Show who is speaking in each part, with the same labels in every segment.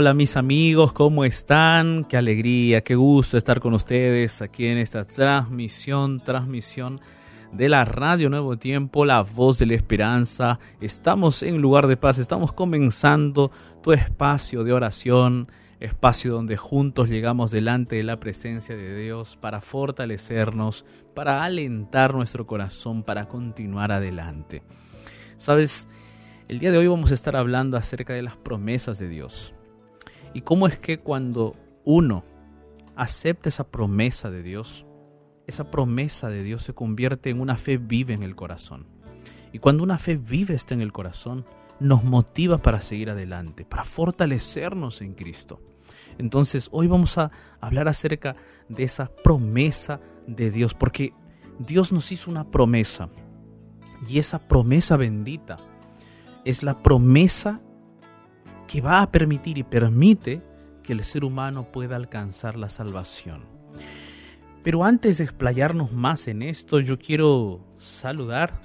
Speaker 1: Hola, mis amigos, ¿cómo están? Qué alegría, qué gusto estar con ustedes aquí en esta transmisión, transmisión de la Radio Nuevo Tiempo, la voz de la esperanza. Estamos en lugar de paz, estamos comenzando tu espacio de oración, espacio donde juntos llegamos delante de la presencia de Dios para fortalecernos, para alentar nuestro corazón, para continuar adelante. Sabes, el día de hoy vamos a estar hablando acerca de las promesas de Dios y cómo es que cuando uno acepta esa promesa de Dios, esa promesa de Dios se convierte en una fe viva en el corazón. Y cuando una fe viva está en el corazón, nos motiva para seguir adelante, para fortalecernos en Cristo. Entonces hoy vamos a hablar acerca de esa promesa de Dios, porque Dios nos hizo una promesa y esa promesa bendita es la promesa que va a permitir y permite que el ser humano pueda alcanzar la salvación. Pero antes de explayarnos más en esto, yo quiero saludar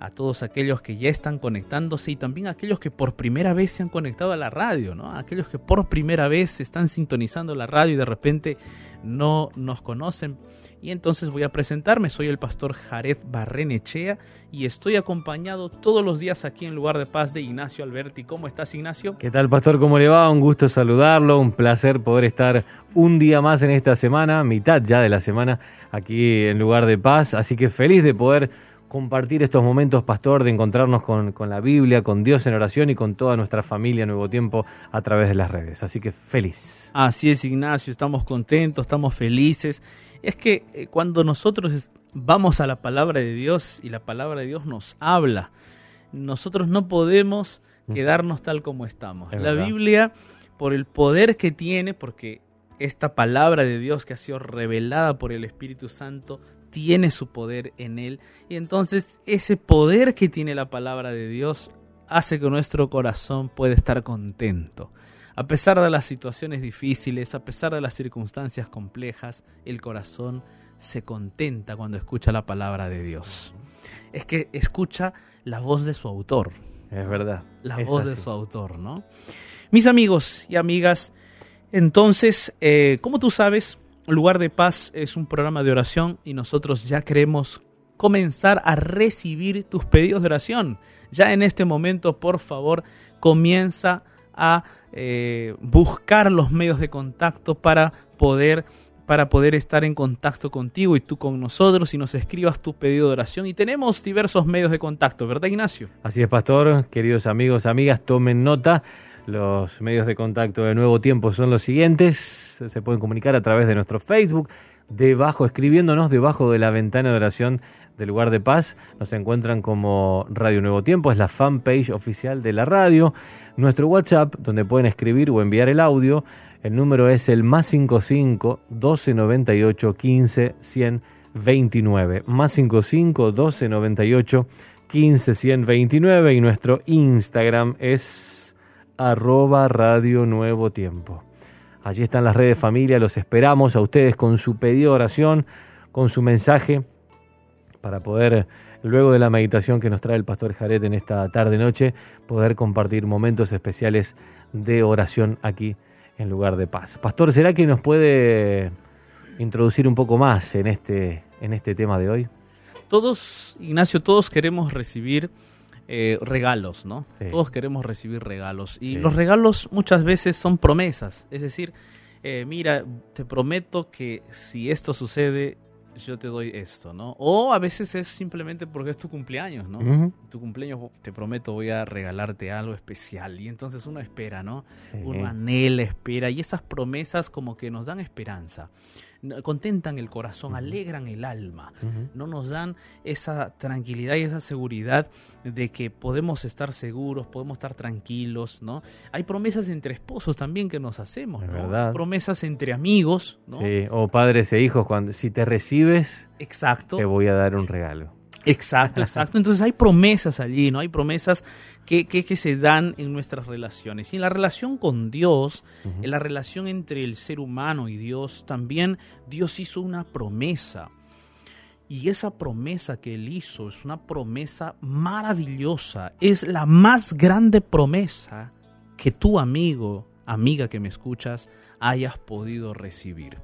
Speaker 1: a todos aquellos que ya están conectándose y también a aquellos que por primera vez se han conectado a la radio, ¿no? Aquellos que por primera vez están sintonizando la radio y de repente no nos conocen. Y entonces voy a presentarme, soy el pastor Jared Barrenechea y estoy acompañado todos los días aquí en Lugar de Paz de Ignacio Alberti. ¿Cómo estás, Ignacio?
Speaker 2: ¿Qué tal, pastor? ¿Cómo le va? Un gusto saludarlo, un placer poder estar un día más en esta semana, mitad ya de la semana, aquí en Lugar de Paz. Así que feliz de poder compartir estos momentos, pastor, de encontrarnos con, la Biblia, con Dios en oración y con toda nuestra familia Nuevo Tiempo a través de las redes. Así que feliz.
Speaker 1: Así es, Ignacio, estamos contentos, estamos felices. Es que eh, cuando nosotros vamos a la palabra de Dios y la palabra de Dios nos habla, nosotros no podemos mm. quedarnos tal como estamos. la Biblia, por el poder que tiene, porque esta palabra de Dios que ha sido revelada por el Espíritu Santo tiene su poder en él. Y entonces ese poder que tiene la palabra de Dios hace que nuestro corazón pueda estar contento. A pesar de las situaciones difíciles, a pesar de las circunstancias complejas, el corazón se contenta cuando escucha la palabra de Dios. Es que escucha la voz de su autor.
Speaker 2: Es verdad.
Speaker 1: La voz de su autor, ¿no? Mis amigos y amigas, entonces, eh, como tú sabes, Lugar de Paz es un programa de oración y nosotros ya queremos comenzar a recibir tus pedidos de oración. Ya en este momento, por favor, comienza a eh, buscar los medios de contacto para poder para poder estar en contacto contigo y tú con nosotros y nos escribas tu pedido de oración. Y tenemos diversos medios de contacto, ¿verdad Ignacio?
Speaker 2: Así es, pastor. Queridos amigos, amigas, tomen nota. Los medios de contacto de Nuevo Tiempo son los siguientes. Se pueden comunicar a través de nuestro Facebook, debajo, escribiéndonos debajo de la ventana de oración del lugar de paz. Nos encuentran como Radio Nuevo Tiempo, es la fanpage oficial de la radio. Nuestro WhatsApp, donde pueden escribir o enviar el audio, el número es el más 55 1298 15 129. Más 55 1298 15 129 y nuestro Instagram es arroba Radio Nuevo Tiempo. Allí están las redes familia, los esperamos a ustedes con su pedido de oración, con su mensaje, para poder, luego de la meditación que nos trae el pastor Jared en esta tarde-noche, poder compartir momentos especiales de oración aquí en lugar de paz. Pastor, ¿será que nos puede introducir un poco más en este, en este tema de hoy?
Speaker 1: Todos, Ignacio, todos queremos recibir eh, regalos, ¿no? Todos queremos recibir regalos. Y los regalos muchas veces son promesas. Es decir, eh, mira, te prometo que si esto sucede, yo te doy esto, ¿no? O a veces es simplemente porque es tu cumpleaños, ¿no? Tu cumpleaños, te prometo, voy a regalarte algo especial. Y entonces uno espera, ¿no? Uno anhela, espera. Y esas promesas como que nos dan esperanza contentan el corazón, alegran el alma, no nos dan esa tranquilidad y esa seguridad de que podemos estar seguros, podemos estar tranquilos, ¿no? Hay promesas entre esposos también que nos hacemos, ¿no? Promesas entre amigos, ¿no?
Speaker 2: o padres e hijos, cuando si te recibes,
Speaker 1: Exacto.
Speaker 2: te voy a dar un regalo.
Speaker 1: Exacto, exacto. Entonces hay promesas allí, ¿no? Hay promesas que, que, se dan en nuestras relaciones. Y en la relación con Dios, en la relación entre el ser humano y Dios, también Dios hizo una promesa. Y esa promesa que Él hizo es una promesa maravillosa. Es la más grande promesa que tu amigo, amiga que me escuchas, hayas podido recibir.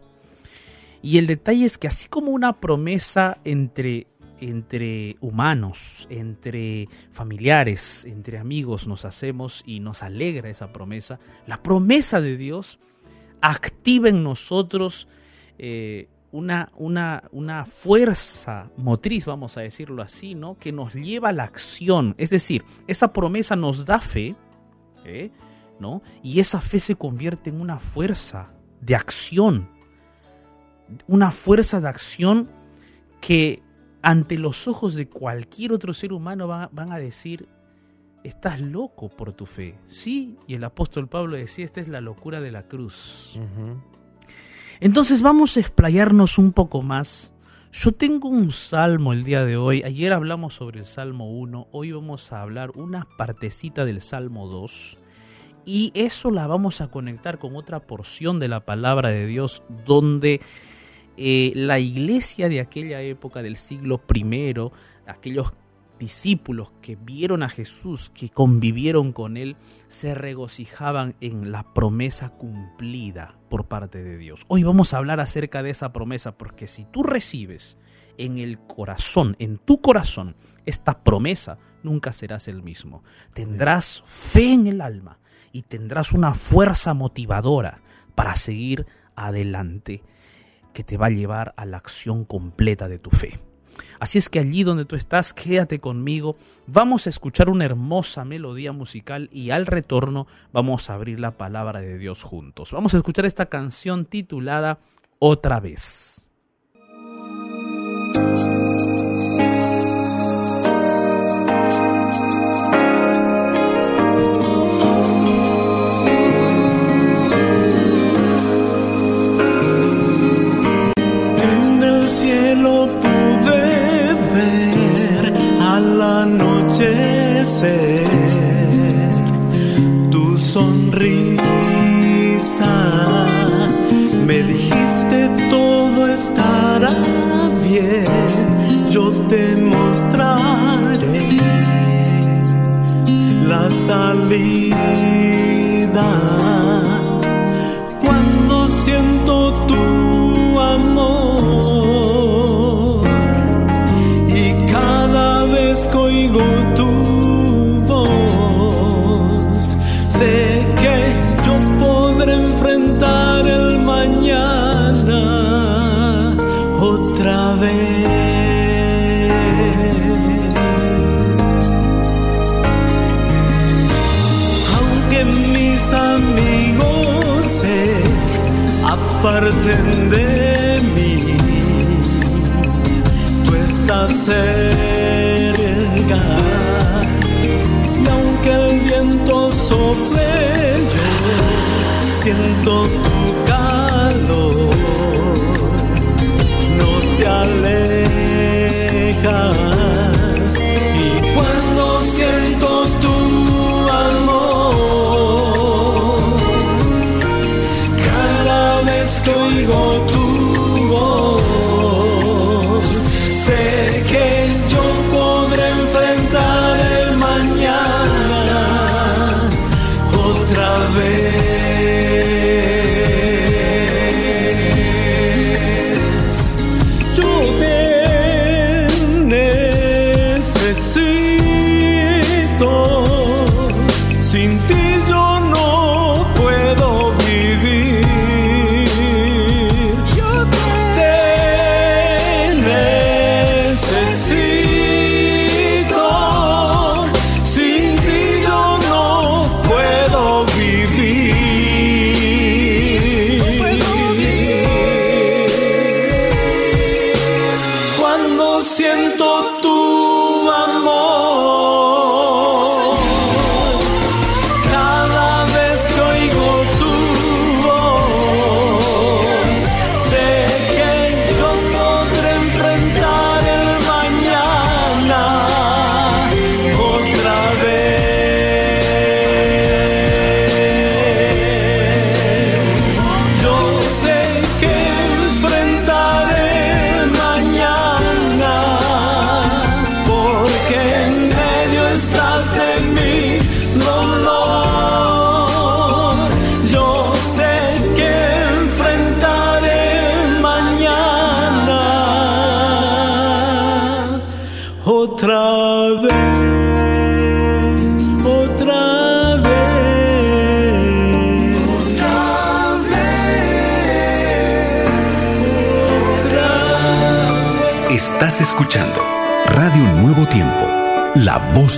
Speaker 1: Y el detalle es que así como una promesa entre, entre humanos, entre familiares, entre amigos nos hacemos y nos alegra esa promesa, la promesa de Dios activa en nosotros eh, una, una, una, fuerza motriz, vamos a decirlo así, ¿no? que nos lleva a la acción. Es decir, esa promesa nos da fe, ¿eh? ¿no? y esa fe se convierte en una fuerza de acción una fuerza de acción que ante los ojos de cualquier otro ser humano van, a decir, estás loco por tu fe. Sí, y el apóstol Pablo decía, esta es la locura de la cruz. Entonces vamos a explayarnos un poco más. Yo tengo un salmo el día de hoy. Ayer hablamos sobre el Salmo 1. Hoy vamos a hablar una partecita del Salmo 2. Y eso la vamos a conectar con otra porción de la palabra de Dios donde eh, la iglesia de aquella época del siglo I, aquellos discípulos que vieron a Jesús, que convivieron con él, se regocijaban en la promesa cumplida por parte de Dios. Hoy vamos a hablar acerca de esa promesa, porque si tú recibes en el corazón, en tu corazón, esta promesa, nunca serás el mismo. Tendrás fe en el alma y tendrás una fuerza motivadora para seguir adelante que te va a llevar a la acción completa de tu fe. Así es que allí donde tú estás, quédate conmigo, vamos a escuchar una hermosa melodía musical y al retorno vamos a abrir la palabra de Dios juntos. Vamos a escuchar esta canción titulada Otra vez.
Speaker 3: Cielo pude ver al anochecer tu sonrisa. Me dijiste todo estará bien, yo te mostraré la salida cuando siento tu aparten de mí, tú estás cerca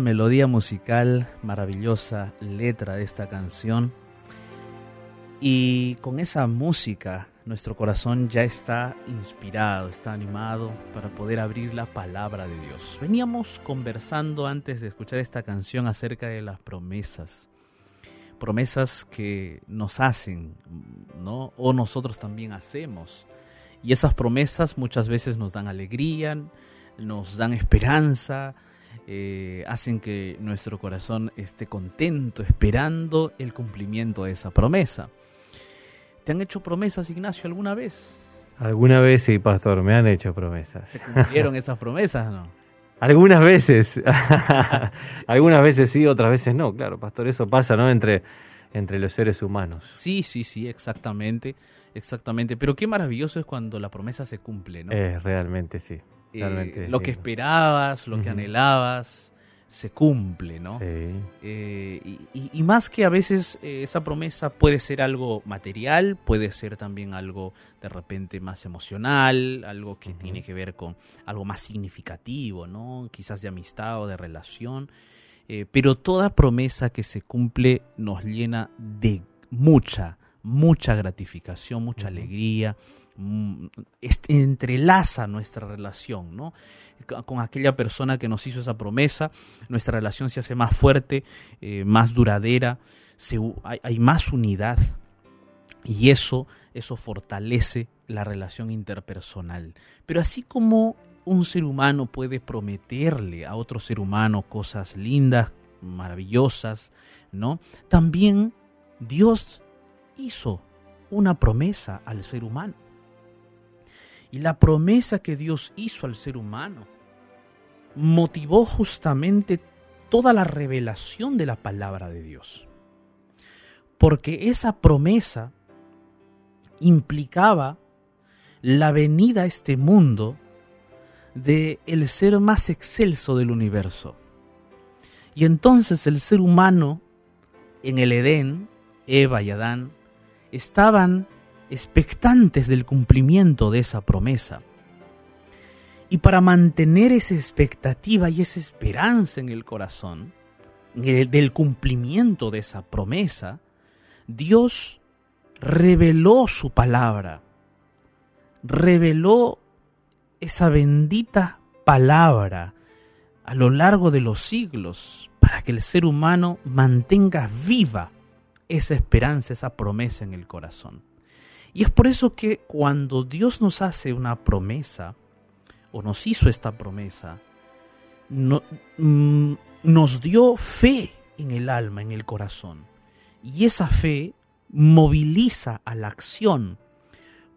Speaker 1: Melodía musical, maravillosa letra de esta canción. Y con esa música nuestro corazón ya está inspirado, está animado para poder abrir la palabra de Dios. Veníamos conversando antes de escuchar esta canción acerca de las promesas. Promesas que nos hacen, ¿no? O nosotros también hacemos. Y esas promesas muchas veces nos dan alegría, nos dan esperanza, eh, hacen que nuestro corazón esté contento, esperando el cumplimiento de esa promesa. ¿Te han hecho promesas, Ignacio, alguna vez?
Speaker 2: Alguna vez sí, pastor, me han hecho promesas.
Speaker 1: ¿Se cumplieron esas promesas no?
Speaker 2: Algunas veces. Algunas veces sí, otras veces no. Claro, pastor, eso pasa, ¿no? Entre, entre los seres humanos.
Speaker 1: Sí, sí, sí, exactamente. Exactamente. Pero qué maravilloso es cuando la promesa se cumple, ¿no?
Speaker 2: Eh, realmente sí.
Speaker 1: Eh, lo que esperabas, lo que anhelabas, se cumple, ¿no?
Speaker 2: Sí.
Speaker 1: Eh, y, y- y más que a veces eh, esa promesa puede ser algo material, puede ser también algo de repente más emocional, algo que tiene que ver con algo más significativo, ¿no? Quizás de amistad o de relación. Pero toda promesa que se cumple nos llena de mucha, mucha gratificación, mucha alegría, entrelaza nuestra relación, ¿no? Con- aquella persona que nos hizo esa promesa, nuestra relación se hace más fuerte, eh, más duradera, hay, hay más unidad y eso, eso fortalece la relación interpersonal. Pero así como un ser humano puede prometerle a otro ser humano cosas lindas, maravillosas, ¿no? También Dios hizo una promesa al ser humano. Y la promesa que Dios hizo al ser humano motivó justamente toda la revelación de la palabra de Dios. Porque esa promesa implicaba la venida a este mundo de el ser más excelso del universo. Y entonces el ser humano en el Edén, Eva y Adán, estaban expectantes del cumplimiento de esa promesa. Y para mantener esa expectativa y esa esperanza en el corazón, del cumplimiento de esa promesa, Dios reveló su palabra, reveló esa bendita palabra a lo largo de los siglos para que el ser humano mantenga viva esa esperanza, esa promesa en el corazón. Y es por eso que cuando Dios nos hace una promesa, o nos hizo esta promesa, no- mm, nos dio fe en el alma, en el corazón. Y esa fe moviliza a la acción,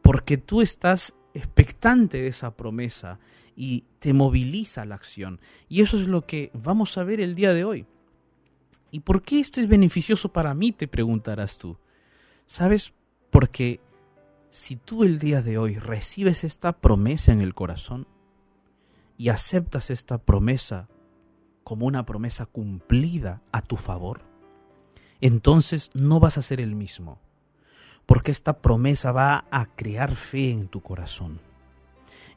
Speaker 1: porque tú estás expectante de esa promesa y te moviliza a la acción. Y eso es lo que vamos a ver el día de hoy. ¿Y por qué esto es beneficioso para mí? Te preguntarás tú. ¿Sabes? Porque si tú el día de hoy recibes esta promesa en el corazón y aceptas esta promesa como una promesa cumplida a tu favor, entonces no vas a ser el mismo, porque esta promesa va a crear fe en tu corazón.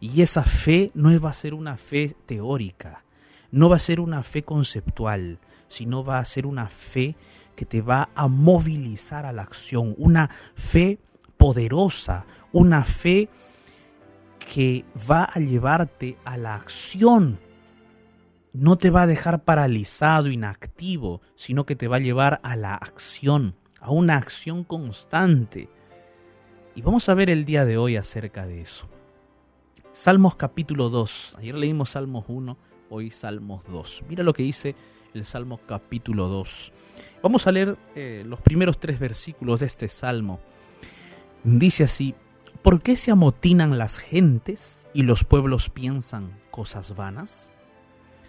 Speaker 1: Y esa fe no va a ser una fe teórica, no va a ser una fe conceptual, sino va a ser una fe que te va a movilizar a la acción, una fe poderosa, una fe que va a llevarte a la acción. No te va a dejar paralizado, inactivo, sino que te va a llevar a la acción, a una acción constante. Y vamos a ver el día de hoy acerca de eso. Salmos capítulo 2. Ayer leímos Salmos 1, hoy Salmos 2. Mira lo que dice el Salmo capítulo 2. Vamos a leer eh, los primeros tres versículos de este Salmo. Dice así, ¿por qué se amotinan las gentes y los pueblos piensan cosas vanas?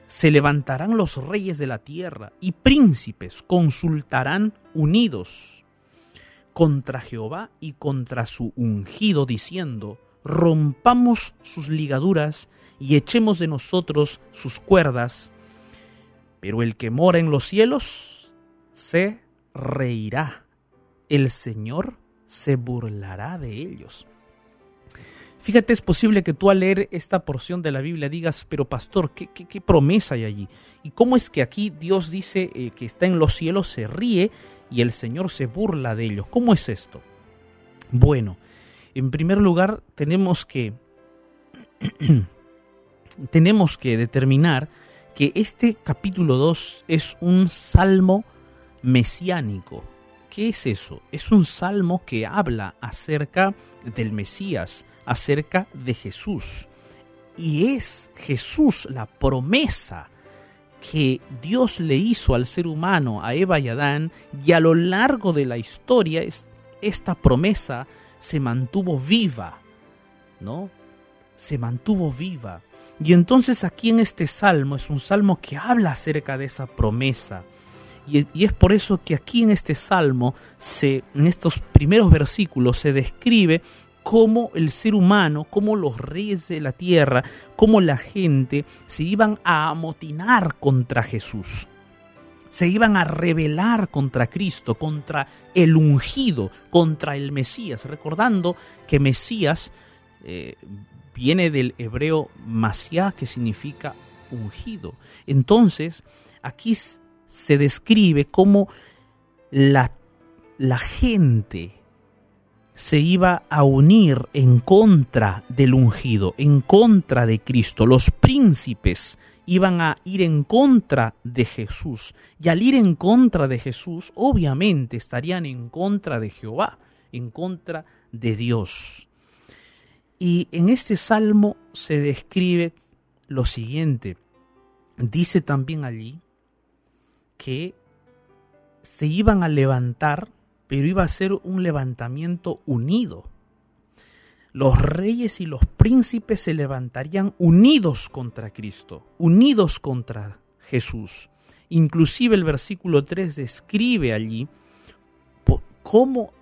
Speaker 1: Se levantarán los reyes de la tierra y príncipes consultarán unidos contra Jehová y contra su ungido, diciendo, rompamos sus ligaduras y echemos de nosotros sus cuerdas, pero el que mora en los cielos se reirá. El Señor se burlará de ellos. Fíjate, es posible que tú al leer esta porción de la Biblia digas, pero pastor, ¿qué, promesa hay allí? ¿Y cómo es que aquí Dios dice eh, que está en los cielos, se ríe y el Señor se burla de ellos? ¿Cómo es esto? Bueno, en primer lugar tenemos que, tenemos que determinar que este capítulo 2 es un salmo mesiánico. ¿Qué es eso? Es un salmo que habla acerca del Mesías, acerca de Jesús. Y es Jesús la promesa que Dios le hizo al ser humano, a Eva y Adán, y a lo largo de la historia esta promesa se mantuvo viva, ¿no? Se mantuvo viva. Y entonces aquí en este salmo es un salmo que habla acerca de esa promesa. Y, es por eso que aquí en este salmo, se, en estos primeros versículos, se describe cómo el ser humano, cómo los reyes de la tierra, cómo la gente se iban a amotinar contra Jesús. Se iban a rebelar contra Cristo, contra el ungido, contra el Mesías, recordando que Mesías eh, viene del hebreo Masiá, que significa ungido. Entonces, aquí se describe cómo la, la gente se iba a unir en contra del ungido, en contra de Cristo. Los príncipes iban a ir en contra de Jesús. Y al ir en contra de Jesús, obviamente estarían en contra de Jehová, en contra de Dios. Y en este salmo se describe lo siguiente. Dice también allí que se iban a levantar, pero iba a ser un levantamiento unido. Los reyes y los príncipes se levantarían unidos contra Cristo, unidos contra Jesús. Inclusive el versículo 3 describe allí cómo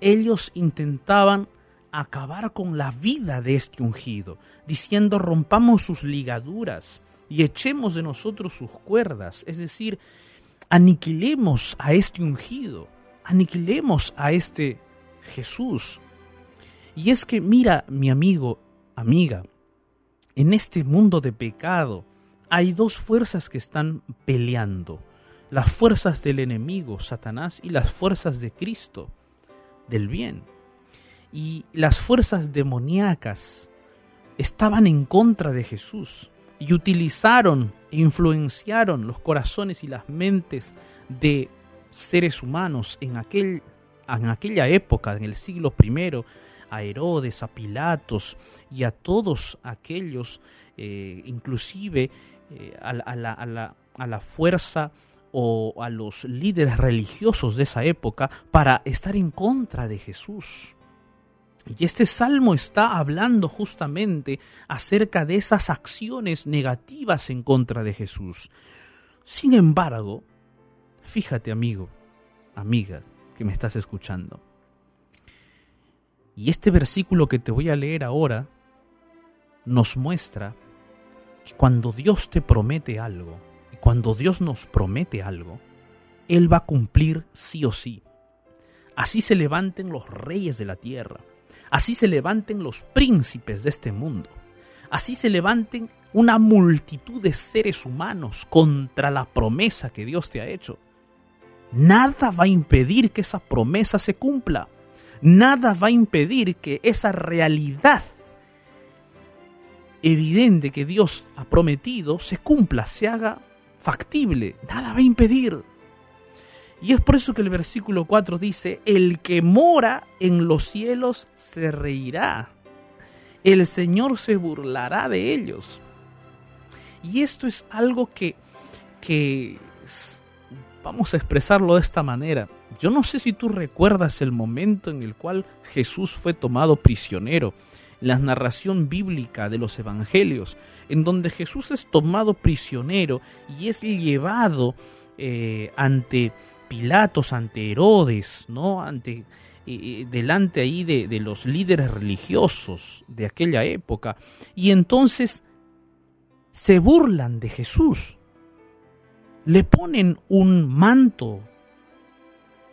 Speaker 1: ellos intentaban acabar con la vida de este ungido, diciendo rompamos sus ligaduras y echemos de nosotros sus cuerdas, es decir, aniquilemos a este ungido, aniquilemos a este Jesús. Y es que mira, mi amigo, amiga, en este mundo de pecado hay dos fuerzas que están peleando, las fuerzas del enemigo, Satanás, y las fuerzas de Cristo, del bien y las fuerzas demoníacas estaban en contra de Jesús y utilizaron influenciaron los corazones y las mentes de seres humanos en, aquel, en aquella época, en el siglo I, a Herodes, a Pilatos y a todos aquellos, eh, inclusive eh, a, la, a la fuerza o a los líderes religiosos de esa época para estar en contra de Jesús. Y este salmo está hablando justamente acerca de esas acciones negativas en contra de Jesús. Sin embargo, fíjate amigo, amiga que me estás escuchando. Y este versículo que te voy a leer ahora nos muestra que cuando Dios te promete algo, y cuando Dios nos promete algo, Él va a cumplir sí o sí. Así se levanten los reyes de la tierra, así se levanten los príncipes de este mundo, así se levanten una multitud de seres humanos contra la promesa que Dios te ha hecho. Nada va a impedir que esa promesa se cumpla. Nada va a impedir que esa realidad evidente que Dios ha prometido se cumpla, se haga factible. Nada va a impedir. Y es por eso que el versículo 4 dice, el que mora en los cielos se reirá. El Señor se burlará de ellos. Y esto es algo que, que vamos a expresarlo de esta manera. Yo no sé si tú recuerdas el momento en el cual Jesús fue tomado prisionero, la narración bíblica de los evangelios, en donde Jesús es tomado prisionero y es llevado eh, ante Pilatos, ante Herodes, ¿no? Ante, eh, eh, delante ahí de, los líderes religiosos de aquella época. Y entonces se burlan de Jesús. Le ponen un manto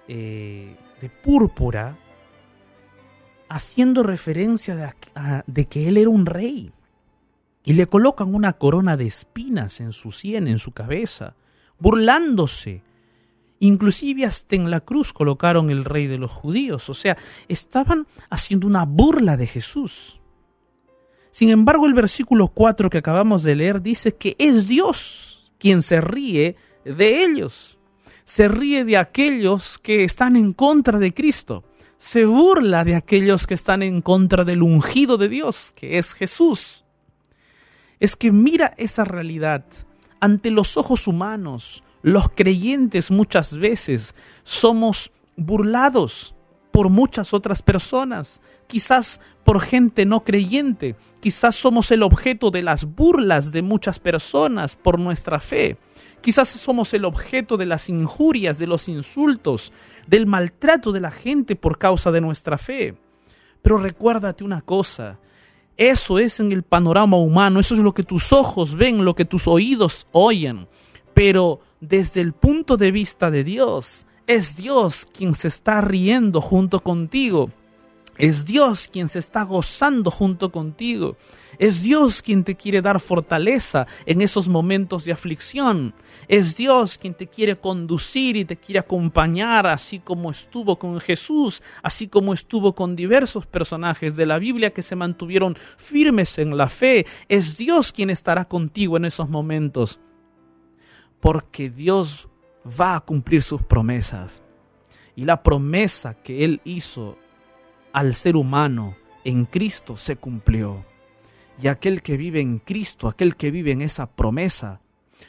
Speaker 1: eh, de púrpura haciendo referencia de, de, que él era un rey. Y le colocan una corona de espinas en su sien, en su cabeza, burlándose. Inclusive hasta en la cruz colocaron el rey de los judíos. O sea, estaban haciendo una burla de Jesús. Sin embargo, el versículo 4 que acabamos de leer dice que es Dios quien se ríe de ellos. Se ríe de aquellos que están en contra de Cristo. Se burla de aquellos que están en contra del ungido de Dios, que es Jesús. Es que mira esa realidad. Ante los ojos humanos, los creyentes muchas veces somos burlados por muchas otras personas, quizás por gente no creyente, quizás somos el objeto de las burlas de muchas personas por nuestra fe, quizás somos el objeto de las injurias, de los insultos, del maltrato de la gente por causa de nuestra fe. Pero recuérdate una cosa, eso es en el panorama humano, eso es lo que tus ojos ven, lo que tus oídos oyen, pero desde el punto de vista de Dios, es Dios quien se está riendo junto contigo. Es Dios quien se está gozando junto contigo. Es Dios quien te quiere dar fortaleza en esos momentos de aflicción. Es Dios quien te quiere conducir y te quiere acompañar, así como estuvo con Jesús, así como estuvo con diversos personajes de la Biblia que se mantuvieron firmes en la fe. Es Dios quien estará contigo en esos momentos. Porque Dios va a cumplir sus promesas. Y la promesa que Él hizo al ser humano en Cristo se cumplió. Y aquel que vive en Cristo, aquel que vive en esa promesa,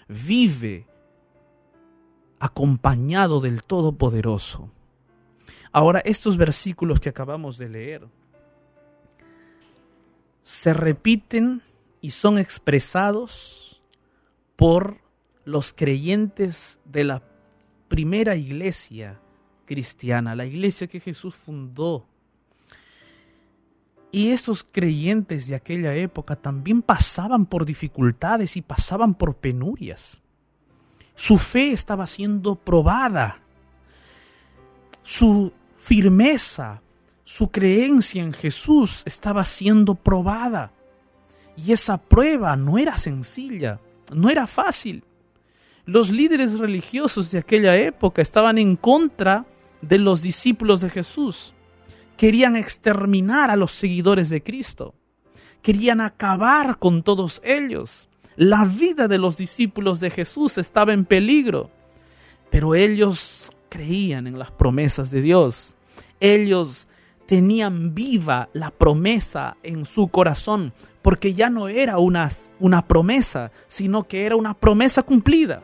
Speaker 1: vive acompañado del Todopoderoso. Ahora, estos versículos que acabamos de leer se repiten y son expresados por los creyentes de la primera iglesia cristiana, la iglesia que Jesús fundó. Y estos creyentes de aquella época también pasaban por dificultades y pasaban por penurias. Su fe estaba siendo probada. Su firmeza, su creencia en Jesús estaba siendo probada. Y esa prueba no era sencilla, no era fácil. Los líderes religiosos de aquella época estaban en contra de los discípulos de Jesús. Querían exterminar a los seguidores de Cristo. Querían acabar con todos ellos. La vida de los discípulos de Jesús estaba en peligro. Pero ellos creían en las promesas de Dios. Ellos tenían viva la promesa en su corazón, porque ya no era una, una promesa, sino que era una promesa cumplida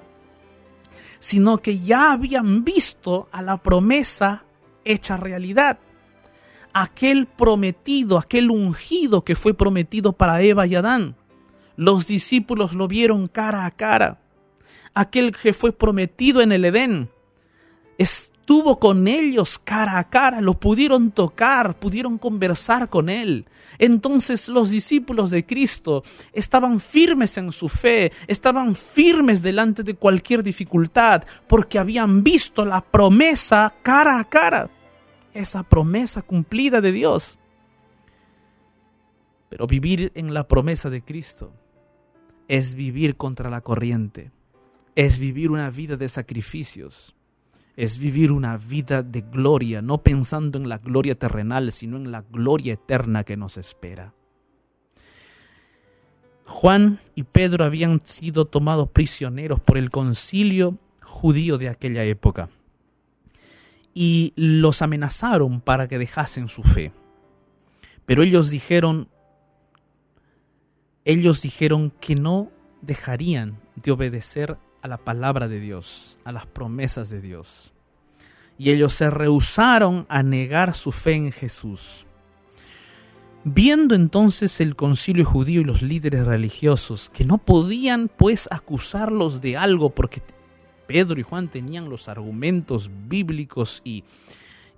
Speaker 1: sino que ya habían visto a la promesa hecha realidad. Aquel prometido, aquel ungido que fue prometido para Eva y Adán. Los discípulos lo vieron cara a cara. Aquel que fue prometido en el Edén. Es estuvo con ellos cara a cara, lo pudieron tocar, pudieron conversar con él. Entonces los discípulos de Cristo estaban firmes en su fe, estaban firmes delante de cualquier dificultad, porque habían visto la promesa cara a cara, esa promesa cumplida de Dios. Pero vivir en la promesa de Cristo es vivir contra la corriente, es vivir una vida de sacrificios, es vivir una vida de gloria, no pensando en la gloria terrenal, sino en la gloria eterna que nos espera. Juan y Pedro habían sido tomados prisioneros por el concilio judío de aquella época y los amenazaron para que dejasen su fe. Pero ellos dijeron, ellos dijeron que no dejarían de obedecer a la palabra de Dios, a las promesas de Dios. Y ellos se rehusaron a negar su fe en Jesús. Viendo entonces el concilio judío y los líderes religiosos que no podían pues acusarlos de algo porque Pedro y Juan tenían los argumentos bíblicos y,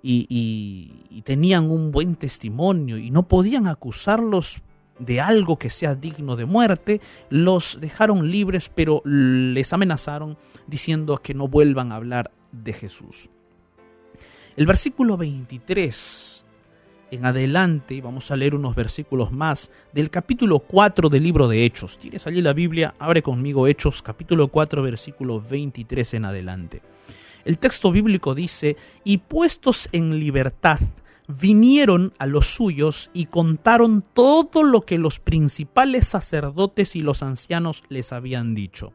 Speaker 1: y, y tenían un buen testimonio y no podían acusarlos de algo que sea digno de muerte, los dejaron libres, pero les amenazaron diciendo que no vuelvan a hablar de Jesús. El versículo 23 en adelante, vamos a leer unos versículos más del capítulo 4 del libro de Hechos. Tienes allí la Biblia, abre conmigo Hechos capítulo 4 versículo 23 en adelante. El texto bíblico dice, y puestos en libertad, vinieron a los suyos y contaron todo lo que los principales sacerdotes y los ancianos les habían dicho.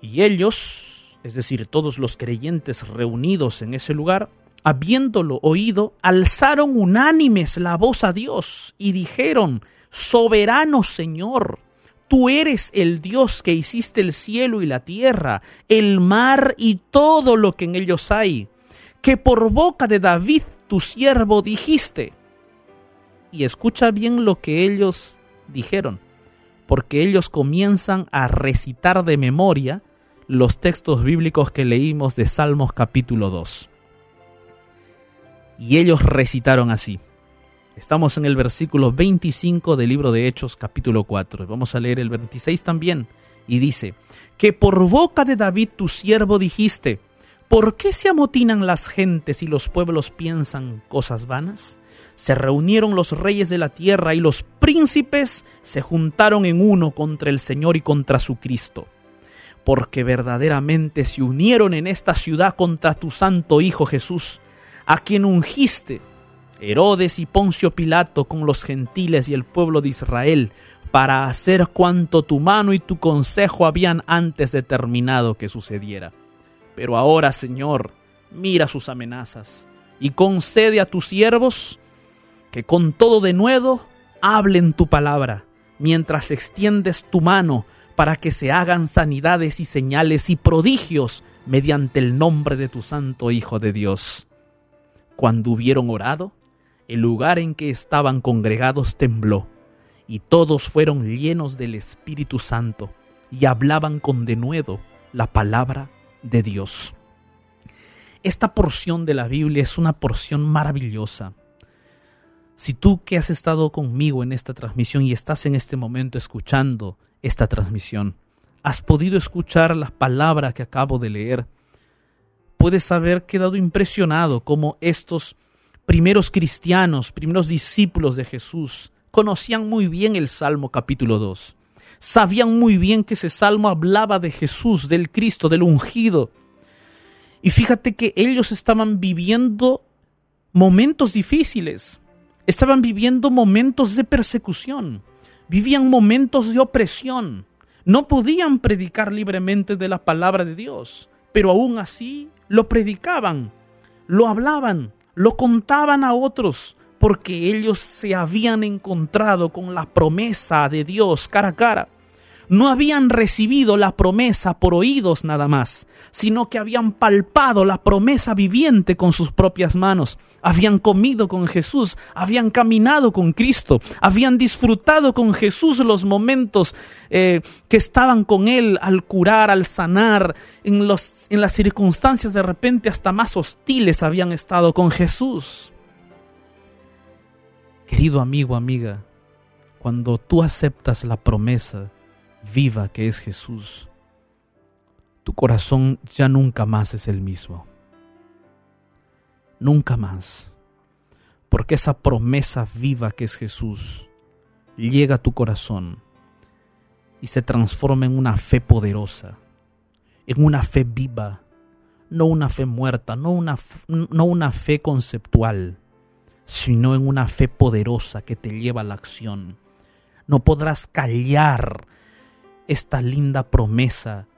Speaker 1: Y ellos, es decir, todos los creyentes reunidos en ese lugar, habiéndolo oído, alzaron unánimes la voz a Dios y dijeron, Soberano Señor, tú eres el Dios que hiciste el cielo y la tierra, el mar y todo lo que en ellos hay, que por boca de David tu siervo dijiste. Y escucha bien lo que ellos dijeron, porque ellos comienzan a recitar de memoria los textos bíblicos que leímos de Salmos capítulo 2. Y ellos recitaron así. Estamos en el versículo 25 del libro de Hechos capítulo 4. Vamos a leer el 26 también. Y dice, que por boca de David tu siervo dijiste, ¿Por qué se amotinan las gentes y los pueblos piensan cosas vanas? Se reunieron los reyes de la tierra y los príncipes se juntaron en uno contra el Señor y contra su Cristo. Porque verdaderamente se unieron en esta ciudad contra tu santo Hijo Jesús, a quien ungiste, Herodes y Poncio Pilato con los gentiles y el pueblo de Israel, para hacer cuanto tu mano y tu consejo habían antes determinado que sucediera pero ahora, Señor, mira sus amenazas y concede a tus siervos que con todo de nuevo hablen tu palabra, mientras extiendes tu mano para que se hagan sanidades y señales y prodigios mediante el nombre de tu santo Hijo de Dios. Cuando hubieron orado, el lugar en que estaban congregados tembló, y todos fueron llenos del Espíritu Santo, y hablaban con denuedo la palabra de Dios. Esta porción de la Biblia es una porción maravillosa. Si tú que has estado conmigo en esta transmisión y estás en este momento escuchando esta transmisión, has podido escuchar las palabras que acabo de leer, puedes haber quedado impresionado como estos primeros cristianos, primeros discípulos de Jesús, conocían muy bien el Salmo capítulo 2 sabían muy bien que ese salmo hablaba de Jesús, del Cristo, del ungido. Y fíjate que ellos estaban viviendo momentos difíciles, estaban viviendo momentos de persecución, vivían momentos de opresión, no podían predicar libremente de la palabra de Dios, pero aún así lo predicaban, lo hablaban, lo contaban a otros, porque ellos se habían encontrado con la promesa de Dios cara a cara, no habían recibido la promesa por oídos nada más, sino que habían palpado la promesa viviente con sus propias manos. Habían comido con Jesús, habían caminado con Cristo, habían disfrutado con Jesús los momentos eh, que estaban con Él al curar, al sanar, en, los, en las circunstancias de repente hasta más hostiles habían estado con Jesús. Querido amigo, amiga, cuando tú aceptas la promesa viva que es Jesús, tu corazón ya nunca más es el mismo. Nunca más. Porque esa promesa viva que es Jesús llega a tu corazón y se transforma en una fe poderosa, en una fe viva, no una fe muerta, no una, no una fe conceptual, sino en una fe poderosa que te lleva a la acción no podrás callar esta linda promesa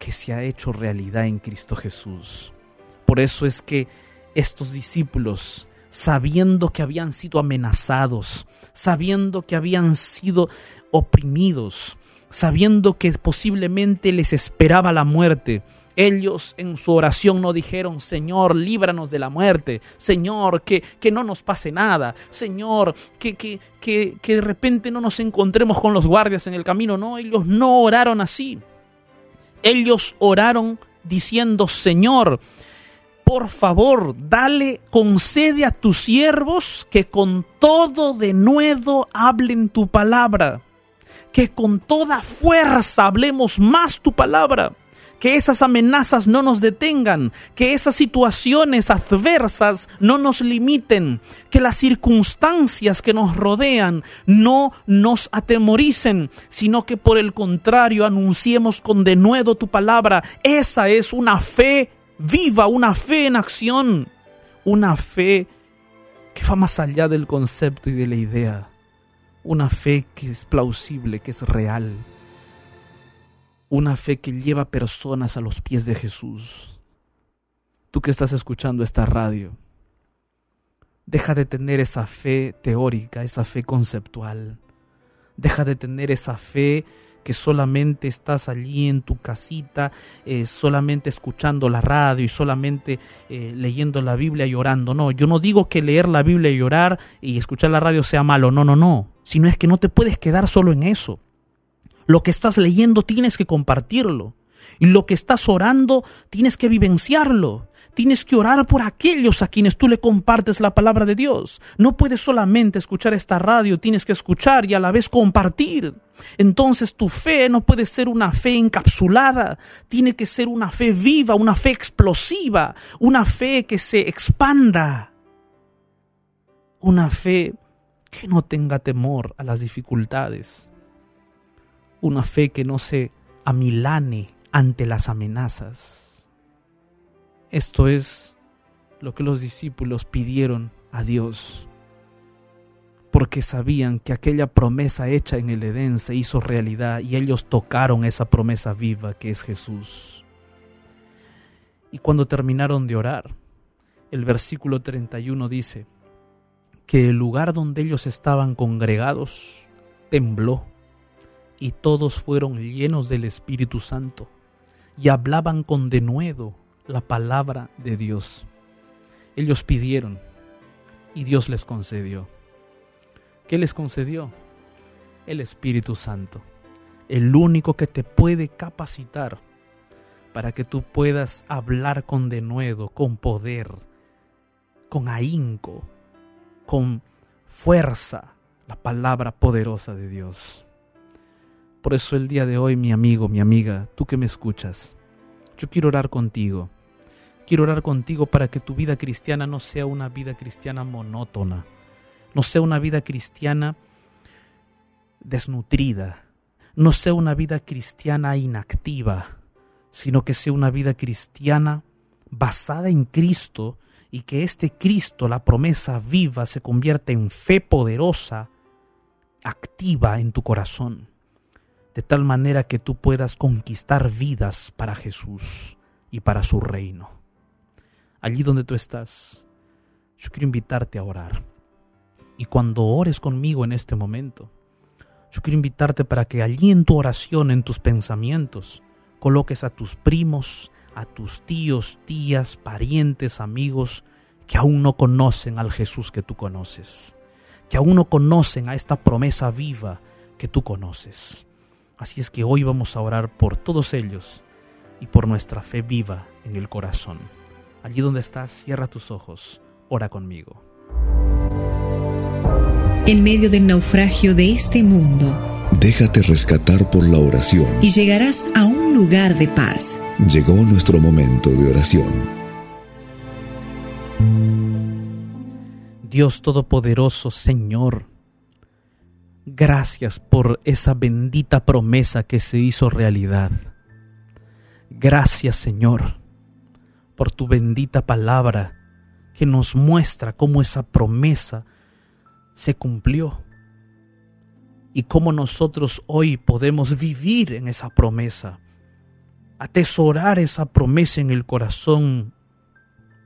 Speaker 1: que se ha hecho realidad en Cristo Jesús. Por eso es que estos discípulos, sabiendo que habían sido amenazados, sabiendo que habían sido oprimidos, sabiendo que posiblemente les esperaba la muerte, ellos en su oración no dijeron, Señor, líbranos de la muerte, Señor, que, que no nos pase nada, Señor, que, que, que, que de repente no nos encontremos con los guardias en el camino. No, ellos no oraron así. Ellos oraron diciendo, Señor, por favor, dale, concede a tus siervos que con todo de nuevo hablen tu palabra, que con toda fuerza hablemos más tu palabra que esas amenazas no nos detengan, que esas situaciones adversas no nos limiten, que las circunstancias que nos rodean no nos atemoricen, sino que por el contrario anunciemos con denuedo tu palabra. Esa es una fe viva, una fe en acción, una fe que va más allá del concepto y de la idea, una fe que es plausible, que es real una fe que lleva personas a los pies de Jesús. Tú que estás escuchando esta radio, deja de tener esa fe teórica, esa fe conceptual. Deja de tener esa fe que solamente estás allí en tu casita, eh, solamente escuchando la radio y solamente eh, leyendo la Biblia y orando. No, yo no digo que leer la Biblia y orar y escuchar la radio sea malo, no, no, no, sino es que no te puedes quedar solo en eso. Lo que estás leyendo tienes que compartirlo. Y lo que estás orando tienes que vivenciarlo. Tienes que orar por aquellos a quienes tú le compartes la palabra de Dios. No puedes solamente escuchar esta radio, tienes que escuchar y a la vez compartir. Entonces tu fe no puede ser una fe encapsulada, tiene que ser una fe viva, una fe explosiva, una fe que se expanda. Una fe que no tenga temor a las dificultades una fe que no se amilane ante las amenazas. Esto es lo que los discípulos pidieron a Dios, porque sabían que aquella promesa hecha en el Edén se hizo realidad y ellos tocaron esa promesa viva que es Jesús. Y cuando terminaron de orar, el versículo 31 dice que el lugar donde ellos estaban congregados tembló y todos fueron llenos del Espíritu Santo y hablaban con denuedo la palabra de Dios. Ellos pidieron y Dios les concedió. ¿Qué les concedió? El Espíritu Santo, el único que te puede capacitar para que tú puedas hablar con denuedo, con poder, con ahínco, con fuerza, la palabra poderosa de Dios. Por eso el día de hoy, mi amigo, mi amiga, tú que me escuchas, yo quiero orar contigo. Quiero orar contigo para que tu vida cristiana no sea una vida cristiana monótona, no sea una vida cristiana desnutrida, no sea una vida cristiana inactiva, sino que sea una vida cristiana basada en Cristo y que este Cristo, la promesa viva, se convierta en fe poderosa, activa en tu corazón de tal manera que tú puedas conquistar vidas para Jesús y para su reino. Allí donde tú estás, yo quiero invitarte a orar. Y cuando ores conmigo en este momento, Yo quiero invitarte para que allí en tu oración, en tus pensamientos, coloques a tus primos, a tus tíos, tías, parientes, amigos que aún no conocen al Jesús que tú conoces, que aún no conocen a esta promesa viva que tú conoces. Así es que hoy vamos a orar por todos ellos y por nuestra fe viva en el corazón. Allí donde estás, cierra tus ojos, ora conmigo.
Speaker 4: En medio del naufragio de este mundo,
Speaker 5: Déjate rescatar por la oración.
Speaker 4: y llegarás a un lugar de paz.
Speaker 5: Llegó nuestro momento de oración.
Speaker 1: Dios Todopoderoso, Señor, gracias por esa bendita promesa que se hizo realidad. Gracias, Señor, por tu bendita palabra que nos muestra cómo esa promesa se cumplió y cómo nosotros hoy podemos vivir en esa promesa, atesorar esa promesa en el corazón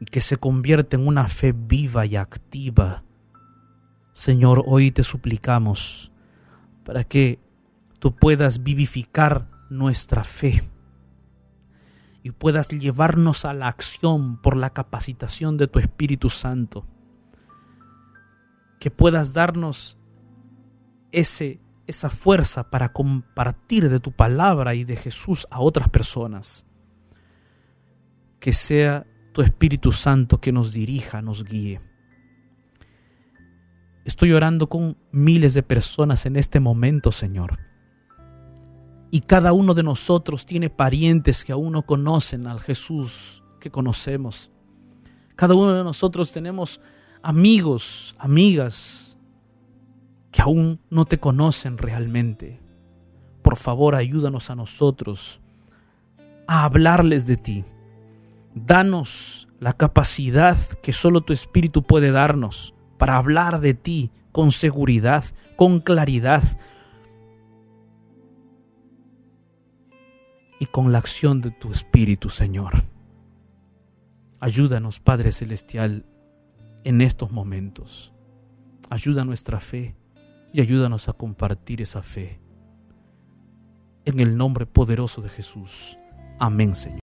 Speaker 1: y que se convierte en una fe viva y activa. Señor, hoy te suplicamos para que tú puedas vivificar nuestra fe y puedas llevarnos a la acción por la capacitación de tu Espíritu Santo. Que puedas darnos ese, esa fuerza para compartir de tu palabra y de Jesús a otras personas. Que sea tu Espíritu Santo que nos dirija, nos guíe. Estoy orando con miles de personas en este momento, Señor. Y cada uno de nosotros tiene parientes que aún no conocen al Jesús que conocemos. Cada uno de nosotros tenemos amigos, amigas que aún no te conocen realmente. Por favor, ayúdanos a nosotros a hablarles de ti. Danos la capacidad que solo tu Espíritu puede darnos para hablar de ti con seguridad, con claridad y con la acción de tu Espíritu, Señor. Ayúdanos, Padre Celestial, en estos momentos. Ayuda nuestra fe y ayúdanos a compartir esa fe. En el nombre poderoso de Jesús. Amén, Señor.